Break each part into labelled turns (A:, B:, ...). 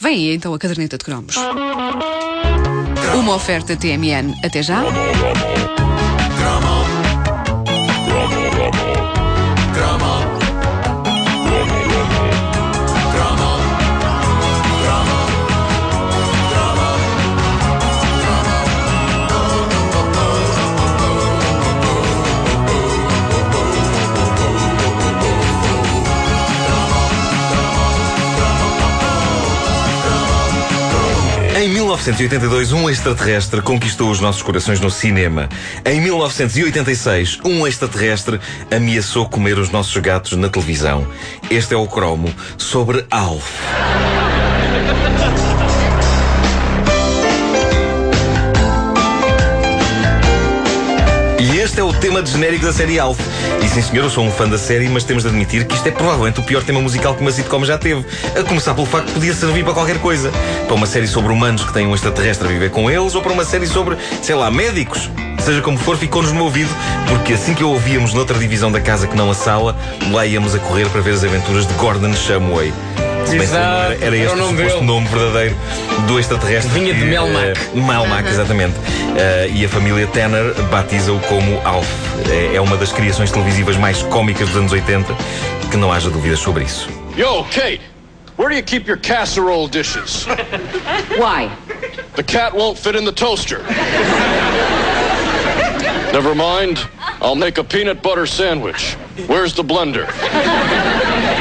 A: Vem aí então a caderneta de cromos. Uma oferta TMN. Até já.
B: 1982, um extraterrestre conquistou os nossos corações no cinema. Em 1986, um extraterrestre ameaçou comer os nossos gatos na televisão. Este é o cromo sobre Alf. E este é o tema de genérico da série Alf. E sim, senhor, eu sou um fã da série, mas temos de admitir que isto é provavelmente o pior tema musical que uma sitcom já teve. A começar pelo facto que podia servir para qualquer coisa. Para uma série sobre humanos que têm um extraterrestre a viver com eles, ou para uma série sobre, sei lá, médicos. Seja como for, ficou-nos no ouvido, porque assim que o ouvíamos noutra divisão da casa que não a sala, lá íamos a correr para ver as aventuras de Gordon Shumway. Bem não era, era
C: Era
B: este
C: o
B: suposto
C: dele.
B: nome verdadeiro do extraterrestre.
C: Vinha de Melmac.
B: eh, Melmac, exatamente. Eh, e a família Tanner batiza-o como Alf. É, é uma das criações televisivas mais cómicas dos anos 80, que não haja dúvidas sobre isso.
D: Yo, Kate, where do you keep your casserole dishes?
E: Why?
D: The cat won't fit in the toaster. Never mind. I'll make a peanut butter sandwich. Where's the blender?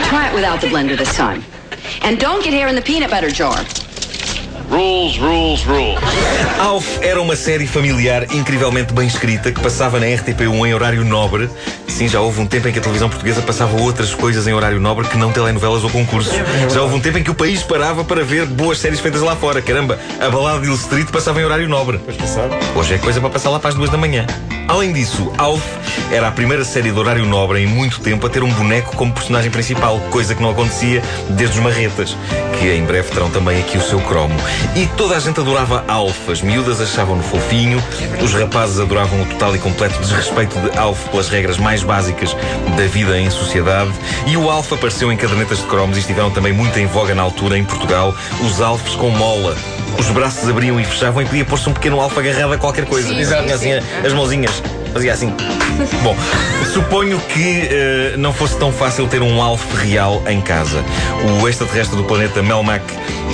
E: Try it without the blender this time. And don't get hair in the peanut butter jar.
D: Rules, rules, rules.
B: Alf era uma série familiar incrivelmente bem escrita que passava na RTP1 em horário nobre. Sim, já houve um tempo em que a televisão portuguesa passava outras coisas em horário nobre que não telenovelas ou concursos. Já houve um tempo em que o país parava para ver boas séries feitas lá fora. Caramba, a balada de Hill Street passava em horário nobre. Hoje é coisa para passar lá para as duas da manhã. Além disso, Alf era a primeira série de horário nobre em muito tempo a ter um boneco como personagem principal, coisa que não acontecia desde os Marretas, que em breve terão também aqui o seu cromo. E toda a gente adorava Alf. As miúdas achavam-no fofinho, os rapazes adoravam o total e completo desrespeito de Alf pelas regras mais básicas da vida em sociedade. E o Alf apareceu em cadernetas de cromos e estiveram também muito em voga na altura em Portugal, os Alfs com mola. Os braços abriam e fechavam e podia pôr-se um pequeno alfa agarrado a qualquer coisa.
C: Exato.
B: Tinha assim as mãozinhas. Fazia assim. Bom, suponho que eh, não fosse tão fácil ter um Alf real em casa. O extraterrestre do planeta Melmac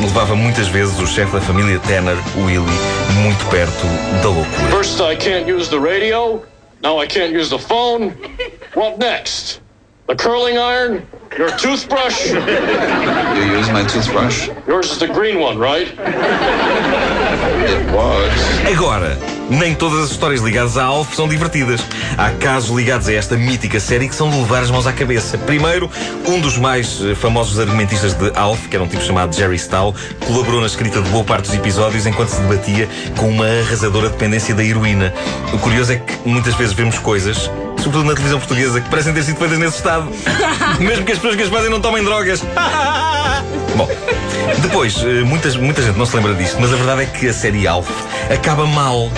B: levava muitas vezes o chefe da família Tanner, o Willy, muito perto da loucura.
D: First, I can't use the radio. Now I can't use the phone. What next? The curling iron? Your toothbrush?
F: You use my toothbrush?
D: Yours is the green one, right?
F: It was.
B: Agora, nem todas as histórias ligadas a Alf são divertidas. Há casos ligados a esta mítica série que são de levar as mãos à cabeça. Primeiro, um dos mais eh, famosos argumentistas de Alf, que era um tipo chamado Jerry Stahl, colaborou na escrita de boa parte dos episódios enquanto se debatia com uma arrasadora dependência da heroína. O curioso é que muitas vezes vemos coisas, sobretudo na televisão portuguesa, que parecem ter sido feitas nesse estado. Mesmo que as pessoas que as fazem não tomem drogas. Bom, depois, eh, muitas, muita gente não se lembra disto, mas a verdade é que a série Alf acaba mal.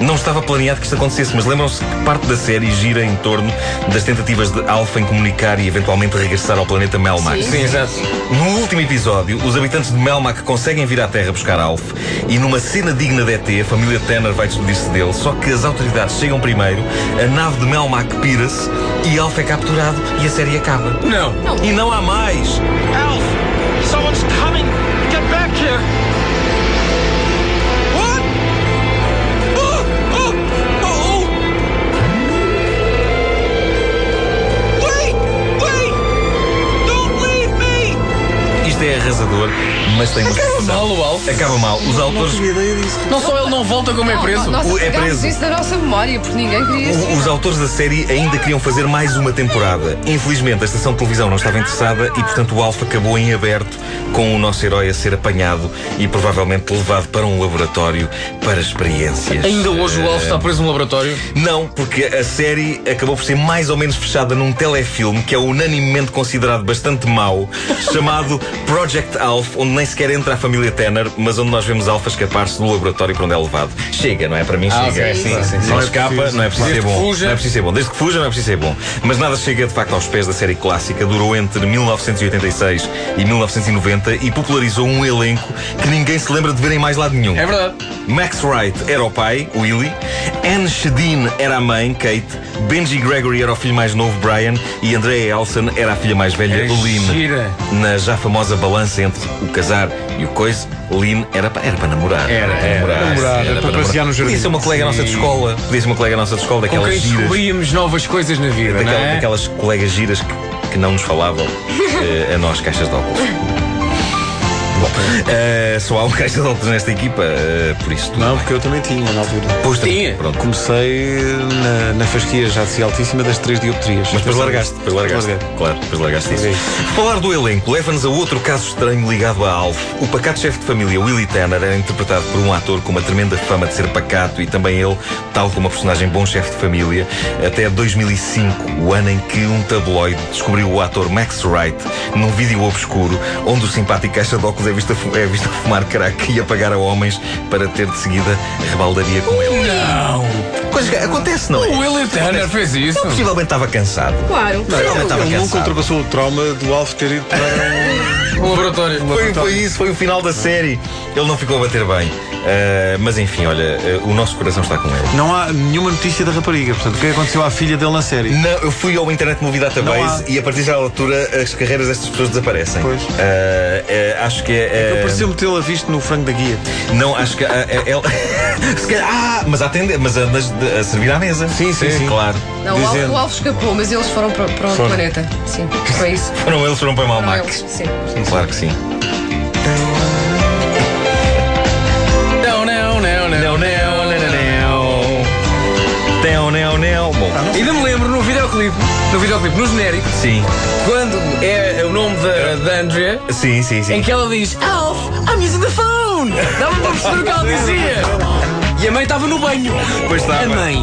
B: Não estava planeado que isto acontecesse, mas lembram-se que parte da série gira em torno das tentativas de Alf em comunicar e eventualmente regressar ao planeta Melmac.
C: Sim, exato.
B: No último episódio, os habitantes de Melmac conseguem vir à Terra buscar Alf e numa cena digna de ET, a família Tanner vai despedir-se dele, só que as autoridades chegam primeiro, a nave de Melmac pira-se e Alf é capturado e a série acaba.
C: Não.
B: E não há mais! É arrasador, mas tem uma
C: Acaba mal o Alf.
B: Acaba mal. Os autores.
C: Não só ele não volta como é preso.
A: Nós
B: O- é
A: apagámos
B: preso.
A: isso da nossa memória, porque ninguém queria isso.
B: o- Os autores da série ainda queriam fazer mais uma temporada. Infelizmente, a estação de televisão não estava interessada e, portanto, o Alf acabou em aberto, com o nosso herói a ser apanhado e provavelmente levado para um laboratório para experiências.
C: Ainda hoje o Alf está preso no laboratório.
B: Não, porque a série acabou por ser mais ou menos fechada num telefilme que é unanimemente considerado bastante mau, chamado Project Alf, onde nem sequer entra a família Tanner, mas onde nós vemos Alf escapar-se do laboratório para onde é levado. Chega, não é? Para mim
C: Ah,
B: chega.
C: sim, sim, sim.
B: Não
C: é
B: escapa,
G: preciso.
B: não é preciso ser
C: Desde
B: bom.
C: fuja.
B: Não é preciso ser bom. Desde que fuja, não é preciso ser bom. Mas nada chega de facto aos pés da série clássica. Durou entre 1986 e 1990 e popularizou um elenco que ninguém se lembra de ver em mais lado nenhum.
C: É verdade.
B: Max Wright era o pai, Willie. Anne Shedin era a mãe, Kate. Benji Gregory era o filho mais novo, Brian. E Andrea Elson era a filha mais velha,
C: É
B: Lynn. Na já famosa balança entre o casar e o coisa, Lynn era para era para namorar.
C: Era,
B: para
C: era.
B: namorar.
G: Namorar,
B: era
G: para passear no jardim.
B: Podia ser uma colega nossa de
C: Sim.
B: escola. Podia ser uma colega nossa de escola,
C: Com
B: daquelas
C: quem
B: giras.
C: descobríamos novas coisas na vida, não
B: Daquela-
C: é?
B: Daquelas colegas giras que, que não nos falavam eh, a nós, caixas de óculos. Bom, eh, só há um caixa de óculos nesta equipa, eh, por isso tudo
G: Não,
B: bem.
G: porque eu também tinha na altura.
B: Pois também,
C: Tinha.
B: Pronto.
G: Comecei na, na fasquia já de altíssima das três dioptrias.
B: Mas depois largaste, depois largaste.
G: Larguei.
B: Claro, depois largaste isso. Falar do elenco leva-nos a outro caso estranho ligado a Alf. O pacato chefe de família Willie Tanner era interpretado por um ator com uma tremenda fama de ser pacato e também ele, tal como a personagem bom chefe de família, até 2005, o ano em que um tabloide descobriu o ator Max Wright num vídeo obscuro onde o simpático caixa de óculos é visto a, fu- é visto a fumar crack e a pagar a homens para ter de seguida rebaldaria com ele.
C: Não.
B: Coisa que acontece, não é?
C: O Willie Tanner fez isso.
B: Possivelmente estava cansado.
A: Claro.
B: Possivelmente estava
G: Ele nunca
B: cansado.
G: ultrapassou o trauma do Alf ter ido para.
C: O laboratório.
B: Foi, foi isso, foi o final da série. Ele não ficou a bater bem. Ah, mas enfim, olha, ah, o nosso coração está com ele.
G: Não há nenhuma notícia da rapariga. Portanto, o que é que aconteceu à filha dele na série?
B: Não, eu fui ao Internet Movie Database
G: há.
B: e a partir da altura as carreiras destas pessoas desaparecem.
G: Pois.
B: É, acho que é. é-
G: Pareceu-me tê-la visto no frango da guia.
B: Não, acho que. ela- Se calhar. Ah, mas a atender, mas a, mas a servir à mesa.
G: Sim, sim, sim.
B: Claro.
A: Não, o Alf,
G: Dizendo.
A: o Alf escapou, mas eles foram para, para outro
G: Foram.
A: planeta. Sim, foi isso.
B: Foram eles, foram para
A: Foram
B: Malmax.
A: eles, sim.
B: Claro que sim.
C: Não, não, não, não.
B: Não, não, não, não, não. Não, não, não. Bom,
C: Ainda me lembro no videoclipe, no videoclipe, no genérico,
B: sim.
C: quando é o nome da, da Andrea,
B: Sim, sim, sim.
C: em que ela diz Alf, I'm using the phone! Dava para perceber o que ela dizia. E a mãe estava no banho.
B: Pois estava.
C: A mãe.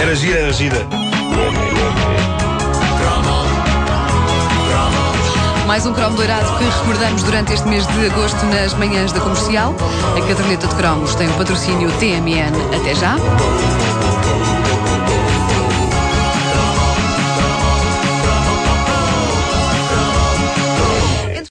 B: Era gira, era gira.
A: Mais um cromo dourado que recordamos durante este mês de agosto nas manhãs da comercial. A caderneta de cromos tem o patrocínio TMN. Até já.